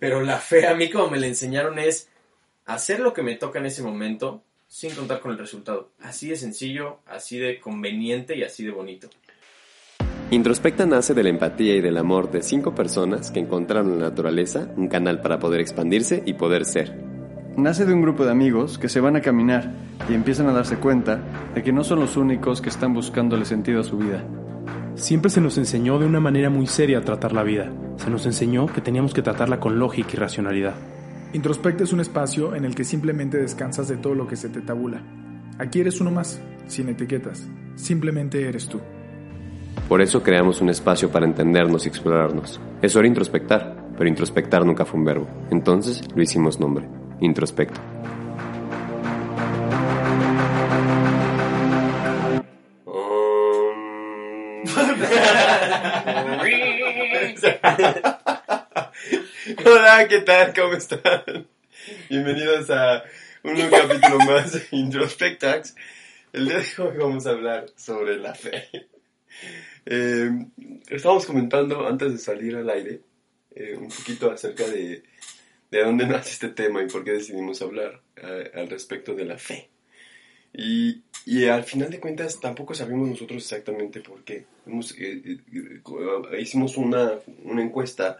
Pero la fe a mí como me la enseñaron es hacer lo que me toca en ese momento sin contar con el resultado. Así de sencillo, así de conveniente y así de bonito. Introspecta nace de la empatía y del amor de cinco personas que encontraron en la naturaleza un canal para poder expandirse y poder ser. Nace de un grupo de amigos que se van a caminar y empiezan a darse cuenta de que no son los únicos que están buscándole sentido a su vida. Siempre se nos enseñó de una manera muy seria tratar la vida. Se nos enseñó que teníamos que tratarla con lógica y racionalidad. Introspecta es un espacio en el que simplemente descansas de todo lo que se te tabula. Aquí eres uno más, sin etiquetas. Simplemente eres tú. Por eso creamos un espacio para entendernos y explorarnos. Es hora introspectar, pero introspectar nunca fue un verbo. Entonces lo hicimos nombre. Introspecto. Hola, ¿qué tal? ¿Cómo están? Bienvenidos a un nuevo capítulo más de Introspectax. El día de hoy vamos a hablar sobre la fe. Eh, estábamos comentando antes de salir al aire eh, un poquito acerca de, de dónde nace este tema y por qué decidimos hablar eh, al respecto de la fe. Y, y, al final de cuentas tampoco sabemos nosotros exactamente por qué. Hemos, hicimos una, una encuesta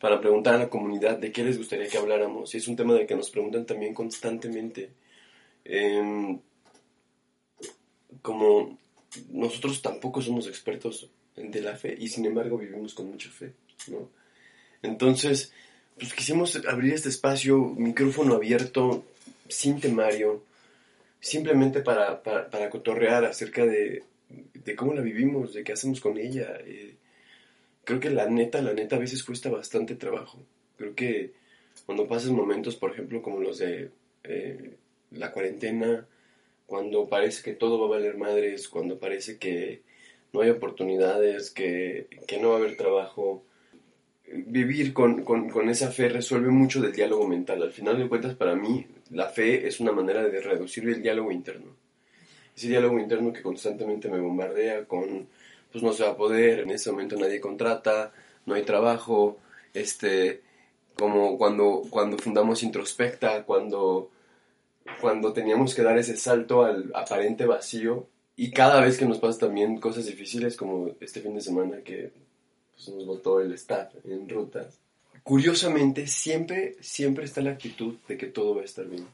para preguntar a la comunidad de qué les gustaría que habláramos. Y es un tema del que nos preguntan también constantemente. Eh, como nosotros tampoco somos expertos de la fe y sin embargo vivimos con mucha fe, ¿no? Entonces, pues quisimos abrir este espacio, micrófono abierto, sin temario, simplemente para, para, para cotorrear acerca de, de, cómo la vivimos, de qué hacemos con ella. Eh, creo que la neta, la neta a veces cuesta bastante trabajo. Creo que cuando pasas momentos, por ejemplo, como los de eh, la cuarentena, cuando parece que todo va a valer madres, cuando parece que no hay oportunidades, que, que no va a haber trabajo, vivir con, con, con, esa fe resuelve mucho del diálogo mental. Al final de cuentas, para mí, la fe es una manera de reducir el diálogo interno. Ese diálogo interno que constantemente me bombardea con pues no se va a poder, en ese momento nadie contrata, no hay trabajo, este, como cuando, cuando fundamos Introspecta, cuando, cuando teníamos que dar ese salto al aparente vacío, y cada vez que nos pasa también cosas difíciles, como este fin de semana que pues, nos votó el staff en rutas, curiosamente siempre, siempre está la actitud de que todo va a estar bien.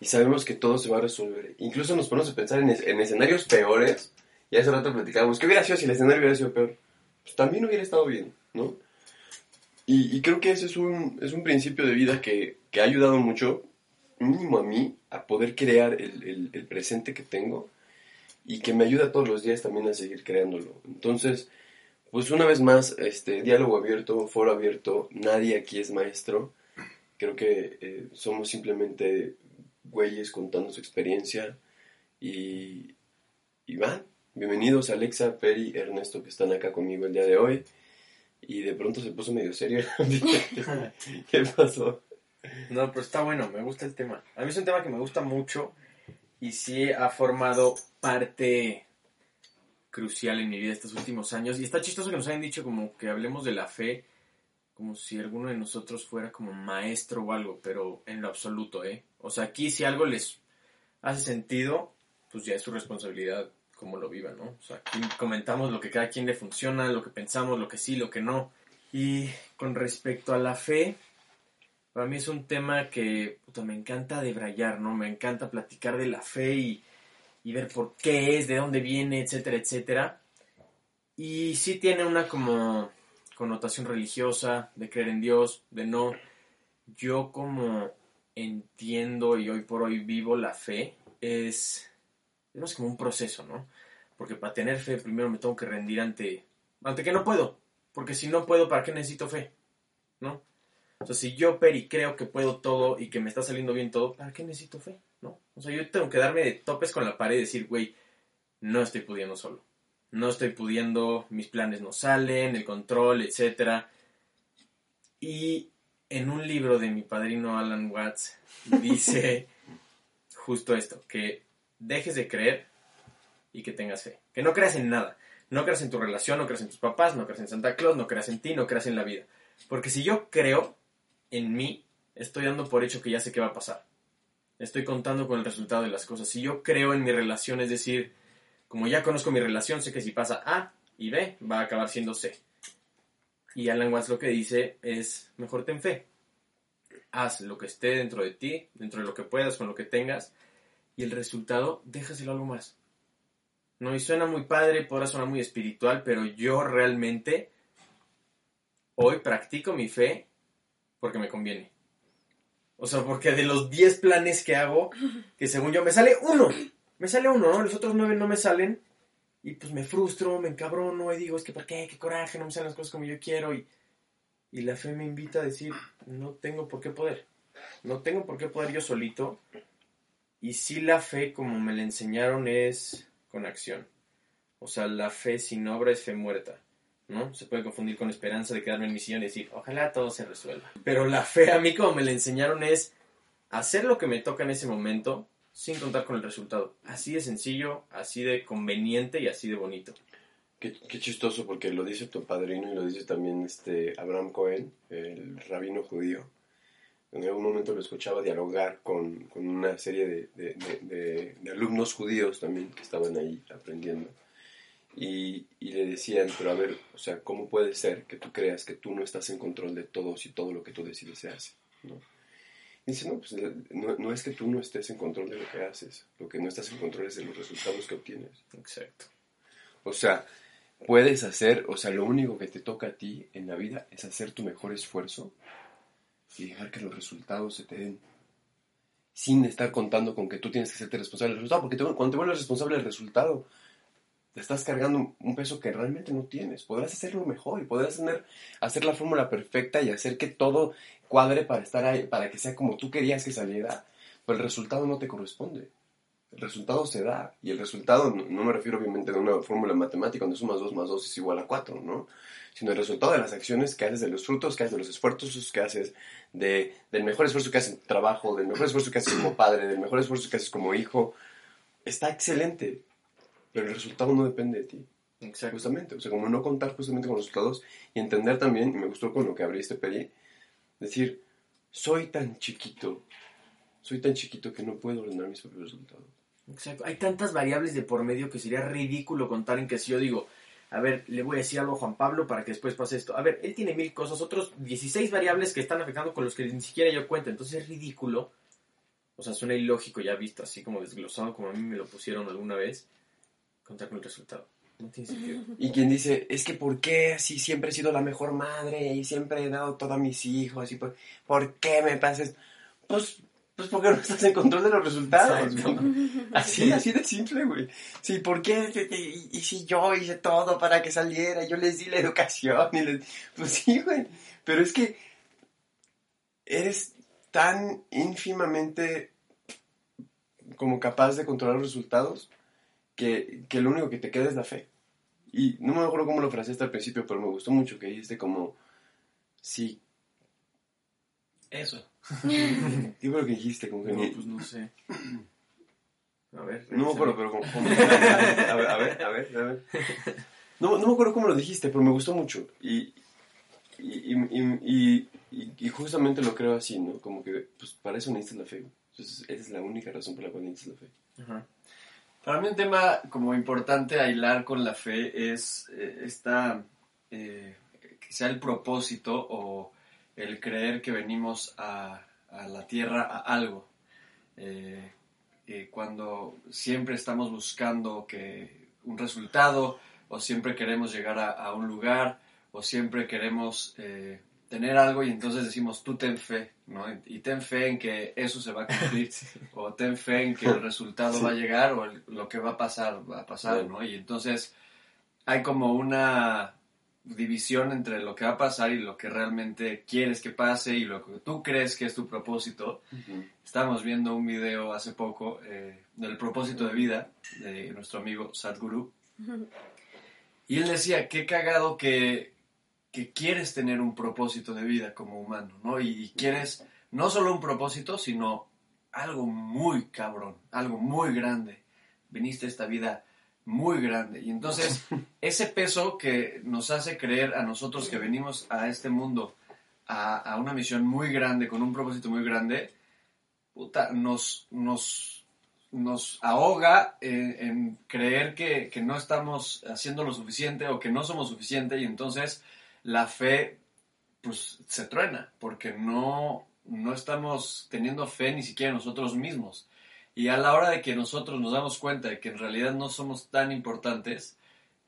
Y sabemos que todo se va a resolver. Incluso nos ponemos a pensar en, en escenarios peores, y hace rato platicábamos, ¿qué hubiera sido si el escenario hubiera sido peor? Pues también hubiera estado bien, ¿no? Y, creo que ese es un, es un principio de vida que, que, ha ayudado mucho, mínimo a mí, a poder crear el, el, presente que tengo y que me ayuda todos los días también a seguir creándolo. Entonces, pues una vez más, este, diálogo abierto, foro abierto, nadie aquí es maestro. Creo que eh, somos simplemente güeyes contando su experiencia y, y van, Bienvenidos Alexa, Peri, Ernesto que están acá conmigo el día de hoy. Y de pronto se puso medio serio. ¿Qué pasó? No, pero está bueno, me gusta el tema. A mí es un tema que me gusta mucho y sí ha formado parte crucial en mi vida estos últimos años. Y está chistoso que nos hayan dicho como que hablemos de la fe como si alguno de nosotros fuera como maestro o algo, pero en lo absoluto, ¿eh? O sea, aquí si algo les hace sentido, pues ya es su responsabilidad cómo lo vivan, ¿no? O sea, aquí comentamos lo que cada quien le funciona, lo que pensamos, lo que sí, lo que no. Y con respecto a la fe, para mí es un tema que puta, me encanta debrayar, ¿no? Me encanta platicar de la fe y, y ver por qué es, de dónde viene, etcétera, etcétera. Y sí tiene una como connotación religiosa, de creer en Dios, de no. Yo como entiendo y hoy por hoy vivo la fe, es es como un proceso, ¿no? Porque para tener fe primero me tengo que rendir ante, ante que no puedo. Porque si no puedo, ¿para qué necesito fe? ¿No? O sea, si yo, Peri, creo que puedo todo y que me está saliendo bien todo, ¿para qué necesito fe? O sea, yo tengo que darme de topes con la pared y decir, güey, no estoy pudiendo solo. No estoy pudiendo, mis planes no salen, el control, etc. Y en un libro de mi padrino Alan Watts dice justo esto, que dejes de creer y que tengas fe. Que no creas en nada. No creas en tu relación, no creas en tus papás, no creas en Santa Claus, no creas en ti, no creas en la vida. Porque si yo creo en mí, estoy dando por hecho que ya sé qué va a pasar. Estoy contando con el resultado de las cosas. Si yo creo en mi relación, es decir, como ya conozco mi relación, sé que si pasa A y B, va a acabar siendo C. Y Alan Watts lo que dice es, mejor ten fe. Haz lo que esté dentro de ti, dentro de lo que puedas, con lo que tengas, y el resultado, déjaselo algo más. No, y suena muy padre, podrá sonar muy espiritual, pero yo realmente hoy practico mi fe porque me conviene. O sea, porque de los 10 planes que hago, que según yo me sale uno, me sale uno, ¿no? Los otros 9 no me salen, y pues me frustro, me encabrono, y digo, es que ¿por qué? ¿Qué coraje? No me salen las cosas como yo quiero, y, y la fe me invita a decir, no tengo por qué poder. No tengo por qué poder yo solito. Y sí la fe, como me la enseñaron, es con acción. O sea, la fe sin obra es fe muerta. ¿No? Se puede confundir con esperanza de quedarme en mi sillón y decir, ojalá todo se resuelva. Pero la fe a mí, como me la enseñaron, es hacer lo que me toca en ese momento sin contar con el resultado. Así de sencillo, así de conveniente y así de bonito. Qué, qué chistoso porque lo dice tu padrino y lo dice también este Abraham Cohen, el rabino judío. En algún momento lo escuchaba dialogar con, con una serie de, de, de, de, alumnos judíos también que estaban ahí aprendiendo. Y, y, le decían, pero a ver, o sea, ¿cómo puede ser que tú creas que tú no estás en control de todo si todo lo que tú decides se hace? ¿no? Y dice, no, pues no, no, es que tú no estés en control de lo que haces, lo que no estás en control es de los resultados que obtienes. Exacto. O sea, puedes hacer, o sea, lo único que te toca a ti en la vida es hacer tu mejor esfuerzo y dejar que los resultados se te den. Sin estar contando con que tú tienes que hacerte responsable del resultado, porque te, cuando te vuelves responsable del resultado, estás cargando un peso que realmente no tienes. Podrás hacerlo mejor y podrás tener, hacer la fórmula perfecta y hacer que todo cuadre para estar para que sea como tú querías que saliera, pero el resultado no te corresponde. El resultado se da, y el resultado, no, me refiero obviamente a una fórmula matemática donde sumas 2 más 2 es igual a 4, ¿no? Sino el resultado de las acciones que haces, de los frutos que haces, de los esfuerzos que haces, de, del mejor esfuerzo que haces en trabajo, del mejor esfuerzo que haces como padre, del mejor esfuerzo que haces como hijo, está excelente, pero el resultado no depende de ti. Exacto. Justamente, o sea, como no contar justamente con los resultados y entender también, y me gustó con lo que abriste, Peri, decir, soy tan chiquito, soy tan chiquito que no puedo ordenar mis propios resultados. Exacto. Hay tantas variables de por medio que sería ridículo contar en que si yo digo, a ver, le voy a decir algo a Juan Pablo para que después pase esto. A ver, él tiene mil cosas, otros 16 variables que están afectando con los que ni siquiera yo cuento. Entonces es ridículo. O sea, suena ilógico ya visto, así como desglosado, como a mí me lo pusieron alguna vez, contar con el resultado. No tiene sentido. Y quien dice, es que ¿por qué si siempre he sido la mejor madre y siempre he dado todo a mis hijos? y ¿Por, ¿por qué me pasas? Pues pues porque no estás en control de los resultados. Así, así de simple, güey. Sí, ¿por qué? Y, y, si yo hice todo para que saliera, yo les di la educación. Y les... Pues sí, güey. Pero es que eres tan ínfimamente como capaz de controlar los resultados que, que lo único que te queda es la fe. Y no me acuerdo cómo lo fraseaste al principio, pero me gustó mucho que dijiste como, sí. Eso. ¿Qué fue lo que dijiste? Como que no, pues no sé. A ver. No me acuerdo, pero como... como... A, ver, a ver, a ver, a ver. No, no me acuerdo cómo lo dijiste, pero me gustó mucho. Y, y, y, y, y justamente lo creo así, ¿no? Como que pues, para eso necesitas la fe. Entonces, esa es la única razón por la cual necesitas la fe. Ajá. Para mí un tema como importante a hilar con la fe es eh, esta, eh, que sea el propósito o el creer que venimos a, a la tierra a algo. Eh, eh, cuando siempre estamos buscando que un resultado o siempre queremos llegar a, un lugar o siempre queremos tener algo y entonces decimos tú ten fe, ¿no? Y ten fe en que eso se va a cumplir o ten fe en que el resultado sí. va a llegar o el, lo que va a pasar va a pasar, ¿no? Y entonces hay como una división entre lo que va a pasar y lo que realmente quieres que pase y lo que tú crees que es tu propósito. Uh -huh. Estábamos viendo un video hace poco eh, del propósito de vida de nuestro amigo Sadhguru. Uh -huh. Y él decía, qué cagado que, que, quieres tener un propósito de vida como humano, ¿no? Y, y quieres no solo un propósito, sino algo muy cabrón, algo muy grande. Viniste a esta vida muy grande. Y entonces, ese peso que nos hace creer a nosotros que venimos a este mundo a, a una misión muy grande, con un propósito muy grande, puta, nos, nos, nos ahoga en, en creer que, que no estamos haciendo lo suficiente o que no somos suficiente y entonces la fe pues se truena porque no, no estamos teniendo fe ni siquiera nosotros mismos. Y a la hora de que nosotros nos damos cuenta de que en realidad no somos tan importantes,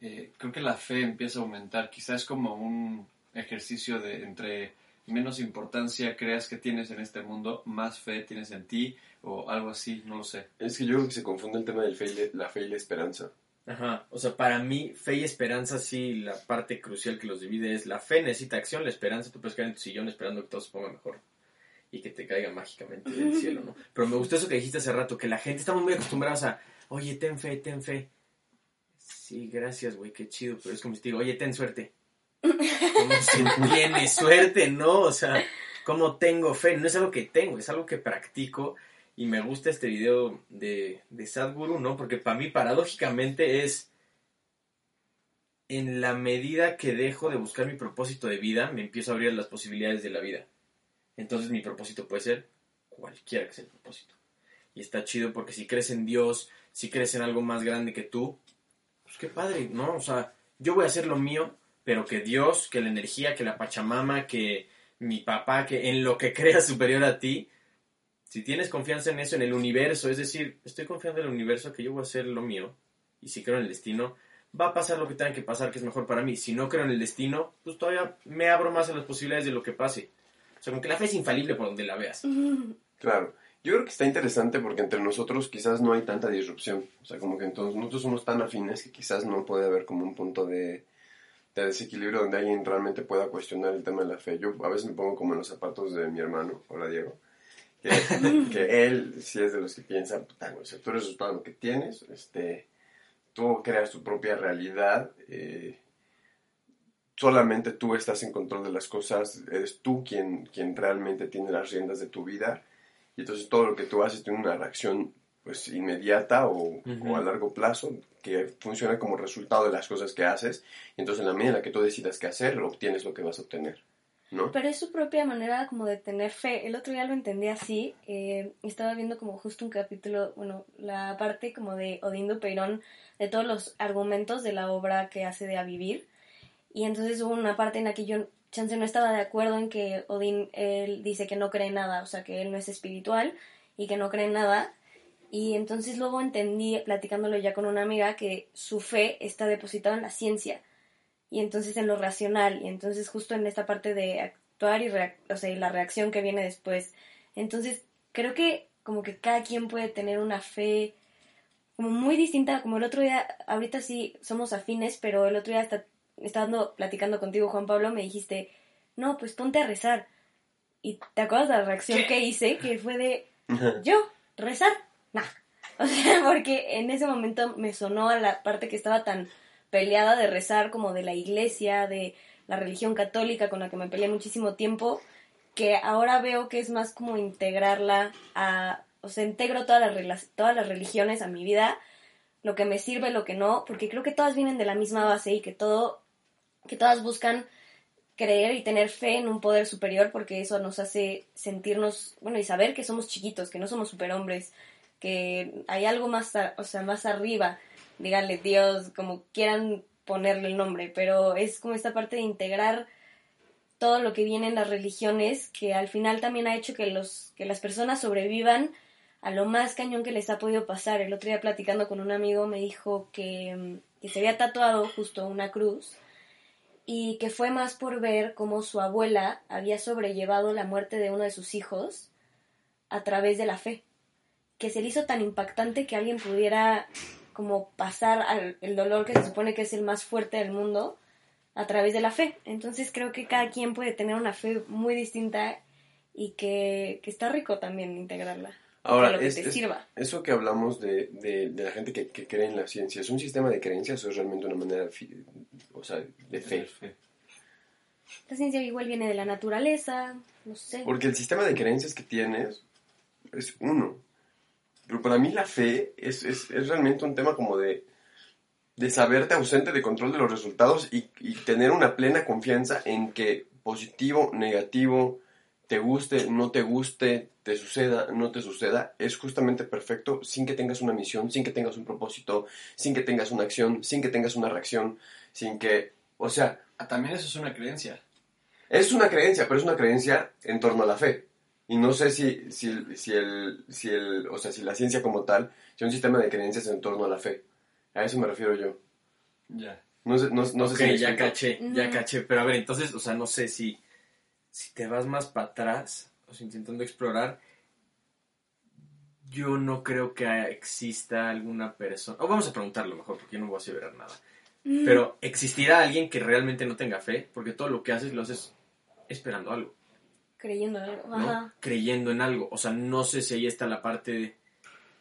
eh, creo que la fe empieza a aumentar. Quizás es como un ejercicio de entre menos importancia creas que tienes en este mundo, más fe tienes en ti o algo así, no lo sé. Es que yo creo que se confunde el tema de la fe y la esperanza. Ajá, o sea, para mí, fe y esperanza, sí, la parte crucial que los divide es la fe necesita acción, la esperanza, tú puedes quedar en tu sillón esperando que todo se ponga mejor y que te caiga mágicamente del cielo, ¿no? Pero me gustó eso que dijiste hace rato, que la gente estamos muy acostumbrados a, oye, ten fe, ten fe. Sí, gracias, güey, qué chido, pero es como si te digo, oye, ten suerte. ¿Cómo se tiene suerte, no? O sea, ¿cómo tengo fe? No es algo que tengo, es algo que practico y me gusta este video de, de Sadhguru, ¿no? Porque para mí, paradójicamente, es en la medida que dejo de buscar mi propósito de vida, me empiezo a abrir las posibilidades de la vida. Entonces mi propósito puede ser cualquiera que sea el propósito. Y está chido porque si crees en Dios, si crees en algo más grande que tú, pues qué padre, ¿no? O sea, yo voy a hacer lo mío, pero que Dios, que la energía, que la Pachamama, que mi papá, que en lo que creas superior a ti, si tienes confianza en eso, en el universo, es decir, estoy confiando en el universo que yo voy a hacer lo mío, y si creo en el destino, va a pasar lo que tenga que pasar, que es mejor para mí. Si no creo en el destino, pues todavía me abro más a las posibilidades de lo que pase. O sea, como que la fe es infalible por donde la veas. Claro. Yo creo que está interesante porque entre nosotros quizás no hay tanta disrupción. O sea, como que entonces nosotros somos tan afines que quizás no puede haber como un punto de, de desequilibrio donde alguien realmente pueda cuestionar el tema de la fe. Yo a veces me pongo como en los zapatos de mi hermano, hola Diego, que, que él sí es de los que piensa, puta, sea, tú eres todo lo que tienes, este, tú creas tu propia realidad, eh, solamente tú estás en control de las cosas, eres tú quien, quien realmente tiene las riendas de tu vida, y entonces todo lo que tú haces tiene una reacción pues inmediata o, o, a largo plazo que funciona como resultado de las cosas que haces, y entonces en la medida en la que tú decidas qué hacer, obtienes lo que vas a obtener. Pero es su propia manera como de tener fe. El otro día lo entendí así. Eh, estaba viendo como justo un capítulo, bueno, la parte como de Odindo Peirón, de todos los argumentos de la obra que hace de A Vivir. Y entonces hubo una parte en la que yo, chance, no estaba de acuerdo en que Odín, él dice que no cree nada, o sea, que él no es espiritual y que no cree nada. Y entonces luego entendí, platicándolo ya con una amiga, que su fe está depositada en la ciencia y entonces en lo racional, y entonces justo en esta parte de actuar y, o sea, y la reacción que viene después. Entonces creo que como que cada quien puede tener una fe como muy distinta, como el otro día, ahorita sí somos afines, pero el otro día hasta estando platicando contigo, Juan Pablo, me dijiste, no, pues ponte a rezar. Y te acuerdas de la reacción que hice, que fue de, yo, rezar, nah. O sea, porque en ese momento me sonó a la parte que estaba tan peleada de rezar como de la iglesia, de la religión católica con la que me peleé muchísimo tiempo, que ahora veo que es más como integrarla a, o sea, integro todas las, todas las religiones a mi vida, lo que me sirve, lo que no, porque creo que todas vienen de la misma base y que todo, que todas buscan creer y tener fe en un poder superior porque eso nos hace sentirnos, bueno, y saber que somos chiquitos, que no somos superhombres, que hay algo más, o sea, más arriba, díganle Dios, como quieran ponerle el nombre, pero es como esta parte de integrar todo lo que viene en las religiones que al final también ha hecho que los que las personas sobrevivan a lo más cañón que les ha podido pasar. El otro día platicando con un amigo me dijo que, que se había tatuado justo una cruz y que fue más por ver cómo su abuela había sobrellevado la muerte de uno de sus hijos a través de la fe. Que se le hizo tan impactante que alguien pudiera como pasar al el dolor que se supone que es el más fuerte del mundo a través de la fe. Entonces creo que cada quien puede tener una fe muy distinta y que, que está rico también integrarla. Ahora, que es, te es- sirva. eso que hablamos de, de, de la gente que, que cree en la ciencia, ¿es un sistema de creencias o es realmente una manera fi- o sea, de fe? La ciencia igual viene de la naturaleza, no sé. Porque el sistema de creencias que tienes es uno. Pero para mí la fe es, es, es realmente un tema como de, de saberte ausente de control de los resultados y, y tener una plena confianza en que positivo, negativo, te guste, no te guste, te suceda, no te suceda, es justamente perfecto sin que tengas una misión, sin que tengas un propósito, sin que tengas una acción, sin que tengas una reacción, sin que, o sea, Ah, También eso es una creencia. es una creencia, pero es una creencia en torno a la fe. Y no sé si, si, si, el, si, el, o sea, si la ciencia como tal, si un sistema de creencias en torno a la fe. A eso me refiero yo. Ya. No sé, no, no sé ok, si ya explico. caché, ya caché. Pero a ver, entonces, o sea, no sé si, si te vas más para atrás, o sea, intentando explorar, yo no creo que exista alguna persona, o vamos a preguntarlo mejor, porque yo no voy a aseverar nada. Pero, ¿existirá alguien que realmente no tenga fe? Porque todo lo que haces lo haces esperando algo, Creyendo en algo. ¿no? Ajá. Creyendo en algo. O sea, no sé si ahí está la parte de...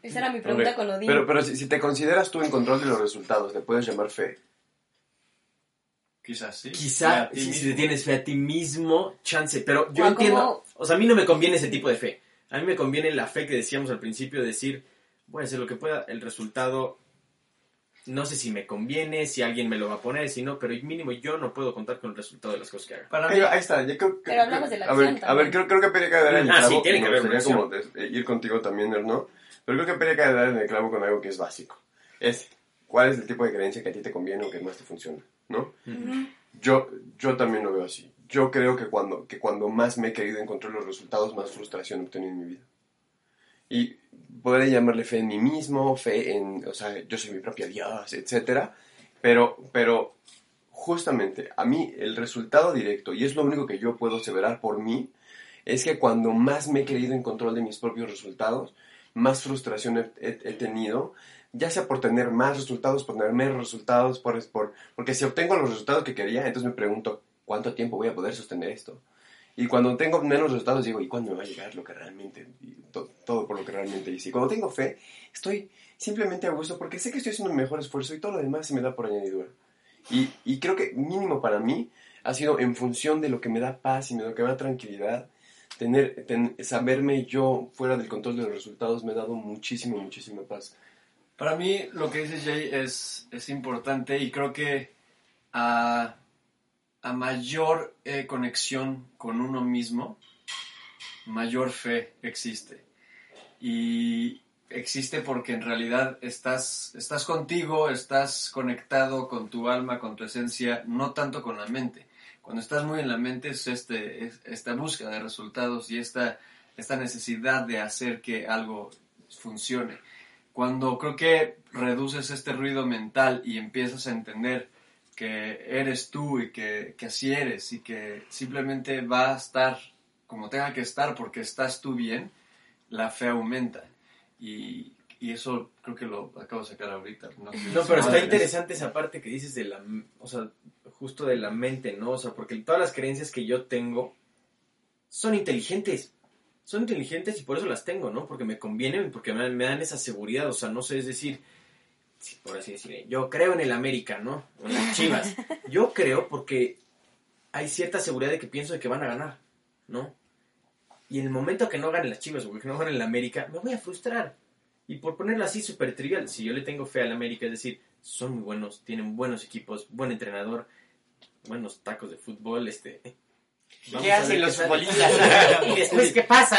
Esa era mi pregunta con Odín. Pero, pero si, si te consideras tú en control de los resultados, ¿le puedes llamar fe? Quizás sí. Quizá A ti si, si te tienes fe a ti mismo, chance. Pero yo O entiendo. como- O sea, a mí no me conviene ese tipo de fe. A mí me conviene la fe que decíamos al principio, decir, voy a hacer lo que pueda, el resultado. No sé si me conviene, si alguien me lo va a poner, si no, pero mínimo yo no puedo contar con el resultado de las cosas que haga. Para mí, Ahí, ahí está, yo creo que... Pero hablamos de la a ver, a ver, creo, creo que acaba de dar en el Ah, sí, clavo. tiene que haber gustaría como eh, ir contigo también, ¿no? Pero creo que acaba de dar en el clavo con algo que es básico. Es, ¿cuál es el tipo de creencia que a ti te conviene o que más te funciona? ¿No? Yo, yo también lo veo así. Yo creo que cuando, que cuando más me he querido encontrar los resultados, más frustración he obtenido en mi vida. Y podré llamarle fe en mí mismo, fe en, o sea, yo soy mi propio Dios, etcétera. Pero, pero justamente a mí el resultado directo, y es lo único que yo puedo aseverar por mí, es que cuando más me he creído en control de mis propios resultados, más frustración he, he- he tenido, ya sea por tener más resultados, por tener menos resultados, por, por, porque si obtengo los resultados que quería, entonces me pregunto, ¿cuánto tiempo voy a poder sostener esto? Y cuando tengo menos resultados, digo, ¿y cuándo me va a llegar lo que realmente, to- todo por lo que realmente hice? Y cuando tengo fe, estoy simplemente a gusto porque sé que estoy haciendo un mejor esfuerzo y todo lo demás se me da por añadidura. Y, y creo que mínimo para mí ha sido en función de lo que me da paz y de lo que me da tranquilidad. Tener, ten- saberme yo fuera del control de los resultados me ha dado muchísimo, muchísima paz. Para mí lo que dice Jay es, es importante y creo que a, a mayor eh, conexión con uno mismo, mayor fe existe. Y existe porque en realidad estás, estás contigo, estás conectado con tu alma, con tu esencia, no tanto con la mente. Cuando estás muy en la mente es, este, es esta búsqueda de resultados y esta, esta necesidad de hacer que algo funcione cuando creo que reduces este ruido mental y empiezas a entender que eres tú y que, que así eres y que simplemente va a estar como tenga que estar porque estás tú bien, la fe aumenta. Y, y eso creo que lo acabo de sacar ahorita. No, No, pero está interesante esa parte que dices de la, o sea, justo de la mente, ¿no? O sea, porque todas las creencias que yo tengo son inteligentes. Son inteligentes y por eso las tengo, ¿no? Porque me convienen, porque me, me dan esa seguridad, o sea, no sé, es decir, por así decir, yo creo en el América, ¿no? En las Chivas. Yo creo porque hay cierta seguridad de que pienso de que van a ganar, ¿no? Y en el momento que no ganen las Chivas o que no ganen el América, me voy a frustrar. Y por ponerlo así súper trivial, si yo le tengo fe al América, es decir, son muy buenos, tienen buenos equipos, buen entrenador, buenos tacos de fútbol, este... vamos ¿Qué hacen los futbolistas? y después, ¿qué pasa?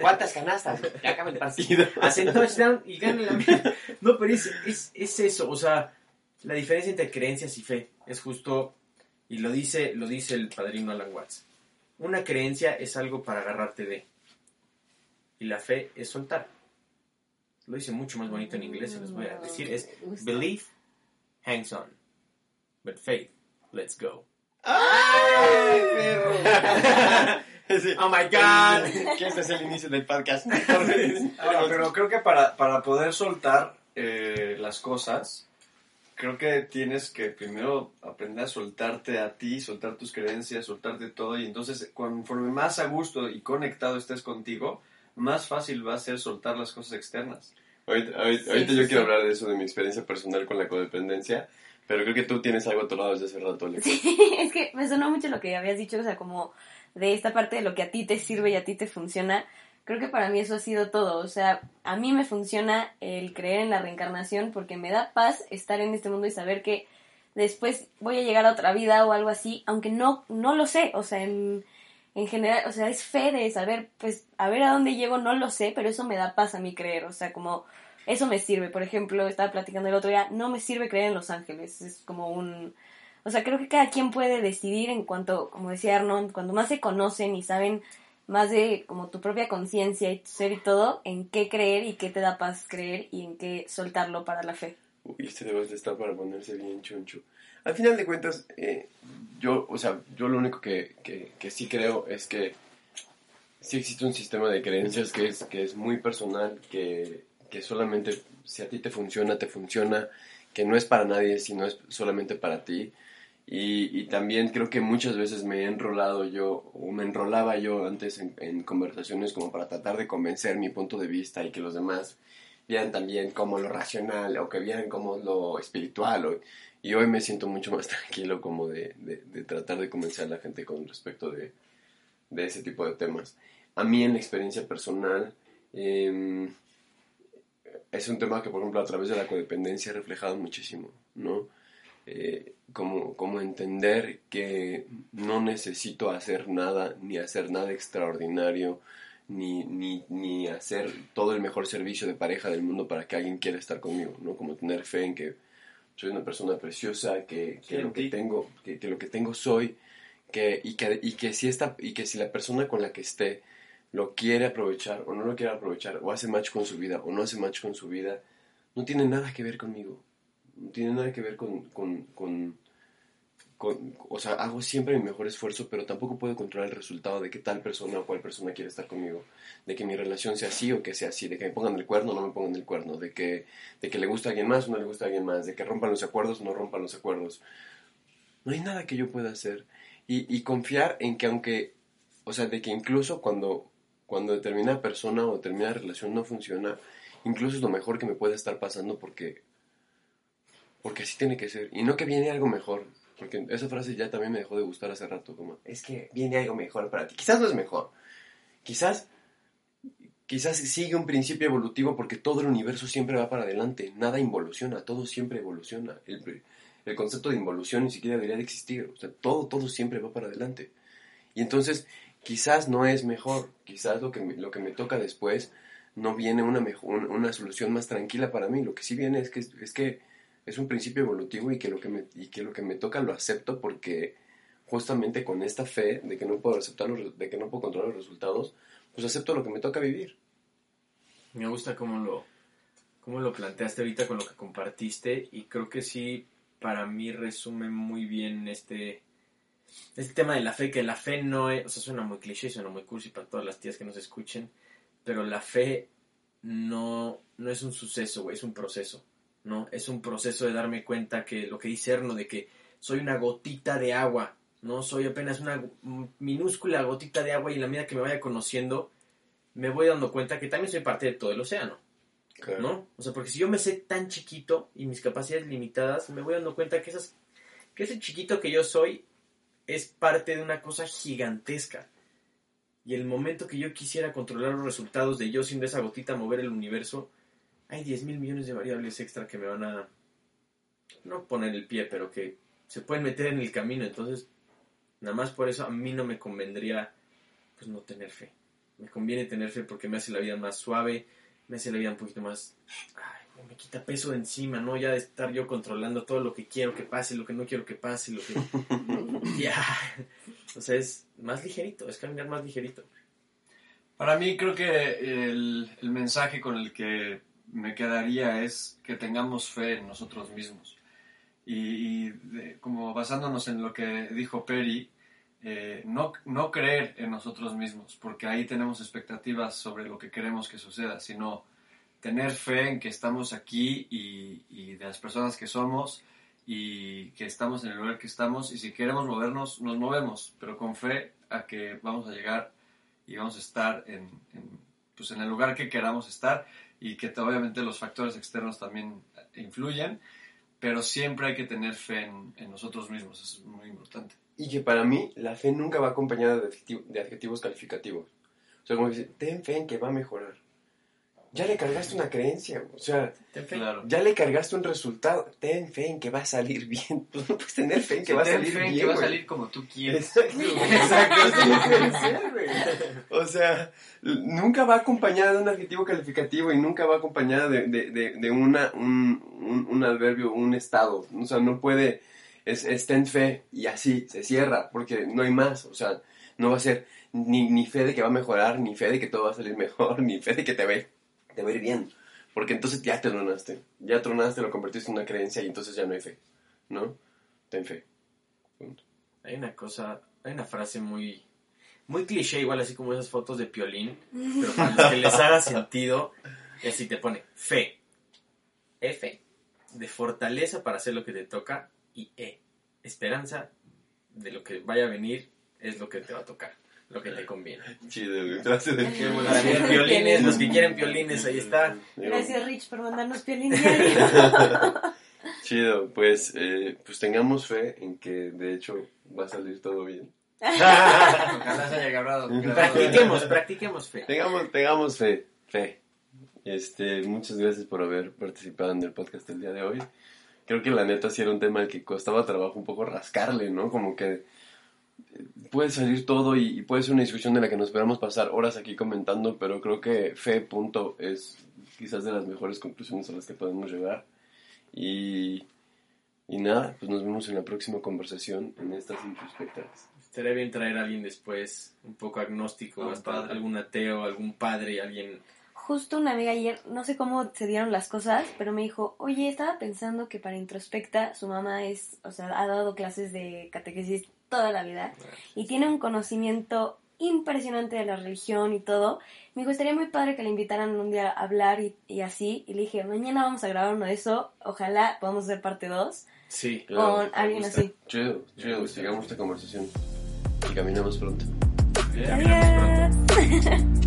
¿Cuántas canastas? Ya acaba el partido. Hacen touchdown y ganan la América. No, pero es, es, es eso, o sea, la diferencia entre creencias y fe es justo, y lo dice, lo dice el padrino Alan Watts. Una creencia es algo para agarrarte de, y la fe es soltar. Lo dice mucho más bonito en inglés, se los voy a decir. Es belief hangs on, but faith lets go. ¡Ay, perro! Oh my god. Que este es el inicio del podcast. Ahora, pero creo que para, para poder soltar eh, las cosas, creo que tienes que primero aprender a soltarte a ti, soltar tus creencias, soltarte todo. Y entonces, conforme más a gusto y conectado estés contigo, más fácil va a ser soltar las cosas externas. Ahorita, ahorita- Sí, ahorita sí, yo sí. quiero hablar de eso, de mi experiencia personal con la codependencia, pero creo que tú tienes algo a tu lado desde hace rato, Alex. es que me sonó mucho lo que habías dicho, o sea, como de esta parte de lo que a ti te sirve y a ti te funciona. Creo que para mí eso ha sido todo. O sea, a mí me funciona el creer en la reencarnación porque me da paz estar en este mundo y saber que después voy a llegar a otra vida o algo así, aunque no, no lo sé, o sea, en, en general, o sea, es fe de saber, pues, a ver a dónde llego, no lo sé, pero eso me da paz a mí creer, o sea, como, eso me sirve, por ejemplo, estaba platicando el otro día, no me sirve creer en los ángeles, es como un, o sea, creo que cada quien puede decidir en cuanto, como decía Arnold, cuando más se conocen y saben más de como tu propia conciencia y tu ser y todo, en qué creer y qué te da paz creer y en qué soltarlo para la fe. Uy, este debate está para ponerse bien choncho. Al final de cuentas, eh, yo, o sea, yo lo único que, que, que sí creo es que sí existe un sistema de creencias que es, que es muy personal, que, que solamente si a ti te funciona, te funciona, que no es para nadie, sino es solamente para ti. Y, también creo que muchas veces me he enrolado yo, o me enrolaba yo antes en, conversaciones como para tratar de convencer mi punto de vista y que los demás vieran también como lo racional o que vieran como lo espiritual. o- y hoy me siento mucho más tranquilo como de, tratar de convencer a la gente con respecto de, de ese tipo de temas. A mí en la experiencia personal em, es un tema que por ejemplo a través de la codependencia he reflejado muchísimo, ¿no? Eh, como, como entender que no necesito hacer nada, ni hacer nada extraordinario, ni, ni, ni hacer todo el mejor servicio de pareja del mundo para que alguien quiera estar conmigo, ¿no? Como tener fe en que soy una persona preciosa, que, que lo que tengo, que, que lo que tengo soy, que, y, que, y, que si esta, y que si la persona con la que esté lo quiere aprovechar o no lo quiere aprovechar, o hace match con su vida o no hace match con su vida, no tiene nada que ver conmigo. No tiene nada que ver con, con, con, con- o sea, hago siempre mi mejor esfuerzo, pero tampoco puedo controlar el resultado de que tal persona o cual persona quiere estar conmigo, de que mi relación sea así o que sea así, de que me pongan el cuerno o no me pongan el cuerno, de que, de que le gusta a alguien más o no le gusta a alguien más, de que rompan los acuerdos o no rompan los acuerdos. No hay nada que yo pueda hacer. Y, y confiar en que aunque, o sea, de que incluso cuando, cuando determinada persona o determinada relación no funciona, incluso es lo mejor que me puede estar pasando porque, porque así tiene que ser. Y no que viene algo mejor. Porque esa frase ya también me dejó de gustar hace rato. Como, es que viene algo mejor para ti. Quizás no es mejor. Quizás, quizás sigue un principio evolutivo porque todo el universo siempre va para adelante. Nada involuciona, todo siempre evoluciona. El, el concepto de involución ni siquiera debería de existir. O sea, todo, todo siempre va para adelante. Y entonces, quizás no es mejor. Quizás lo que me, lo que me toca después no viene una, una solución más tranquila para mí. Lo que sí viene es que, es que es un principio evolutivo y que, lo que me, y que lo que me toca lo acepto porque justamente con esta fe de que no puedo aceptar los, de que no puedo controlar los resultados, pues acepto lo que me toca vivir. Me gusta cómo lo, cómo lo planteaste ahorita con lo que compartiste y creo que sí, para mí resume muy bien este, este tema de la fe, que la fe no es, o sea, suena muy cliché, suena muy cursi para todas las tías que nos escuchen, pero la fe no, no es un suceso, güey, es un proceso, ¿no? Es un proceso de darme cuenta que lo que dice Erno, de que soy una gotita de agua, ¿no? Soy apenas una minúscula gotita de agua y en la medida que me vaya conociendo, me voy dando cuenta que también soy parte de todo el océano, Claro. ¿no? O sea, porque si yo me sé tan chiquito y mis capacidades limitadas, me voy dando cuenta que, esas, que ese chiquito que yo soy es parte de una cosa gigantesca. Y el momento que yo quisiera controlar los resultados de yo siendo esa gotita mover el universo, hay 10 mil millones de variables extra que me van a no poner el pie, pero que se pueden meter en el camino. Entonces, nada más por eso a mí no me convendría pues no tener fe. Me conviene tener fe porque me hace la vida más suave, me hace la vida un poquito más... Ay, me quita peso de encima, ¿no? Ya de estar yo controlando todo lo que quiero que pase, lo que no quiero que pase, lo que... ya. O sea, es más ligerito, es caminar más ligerito. Para mí creo que el, el mensaje con el que me quedaría es que tengamos fe en nosotros mismos. Y, como basándonos en lo que dijo Perry, eh, no, no creer en nosotros mismos, porque ahí tenemos expectativas sobre lo que queremos que suceda, sino tener fe en que estamos aquí y, y de las personas que somos y que estamos en el lugar que estamos y si queremos movernos, nos movemos, pero con fe a que vamos a llegar y vamos a estar en, en, pues en el lugar que queramos estar y que obviamente los factores externos también influyen, pero siempre hay que tener fe en, en nosotros mismos, eso es muy importante. Y que para mí la fe nunca va acompañada de, adjetivo- de adjetivos calificativos. O sea, como que dice, ten fe en que va a mejorar. Ya le cargaste una creencia, o sea. Claro. ya le cargaste un resultado. Ten fe en que va a salir bien. Tú no puedes tener fe en que va a Ten salir fe en bien. que va a salir como tú quieres. Exacto, exacto, güey. O sea, nunca va acompañada de un adjetivo calificativo y nunca va acompañada de, de, de, de una, un, un, un adverbio, un estado. O sea, no puede, es, es ten fe y así se cierra, porque no hay más. O sea, no va a ser ni, ni fe de que va a mejorar, ni fe de que todo va a salir mejor, ni fe de que te va, a ir- te va a ir bien. Porque entonces ya te tronaste, ya tronaste, lo convertiste en una creencia y entonces ya no hay fe, ¿no? Ten fe. Punto. Hay una cosa, hay una frase muy, muy cliché, igual así como esas fotos de Piolín, pero para los que les haga sentido, y así te pone fe, F, de fortaleza para hacer lo que te toca, y E, esperanza de lo que vaya a venir es lo que te va a tocar, lo que te conviene. Chido, güey. De qué ver piolines, los que quieren piolines, ahí está. Gracias, Rich, por mandarnos diario. Chido, pues, eh, pues tengamos fe en que de hecho va a salir todo bien. Ojalá se haya grabado. Practiquemos, practiquemos fe. Tengamos, tengamos fe, fe. Este, muchas gracias por haber participado en el podcast el día de hoy. Creo que la neta sí era un tema al que costaba trabajo un poco rascarle, ¿no? Como que puede salir todo y, y puede ser una discusión de la que nos esperamos pasar horas aquí comentando, pero creo que fe, punto, es quizás de las mejores conclusiones a las que podemos llegar. Y, y nada, pues nos vemos en la próxima conversación en estas introspectas. Estaría bien traer a alguien después, un poco agnóstico, Un hasta padre. algún ateo, algún padre, alguien... Justo una amiga ayer, no sé cómo se dieron las cosas, pero me dijo, oye, estaba pensando que para introspecta su mamá es, o sea, ha dado clases de catequesis toda la vida y tiene un conocimiento impresionante de la religión y todo. Me dijo, estaría muy padre que le invitaran un día a hablar y, y así. Y le dije, mañana vamos a grabar uno de eso, ojalá podamos hacer parte 2 Sí, con alguien así. Chido, chido, sigamos esta conversación y caminamos pronto. ya, miramos pronto. Adiós.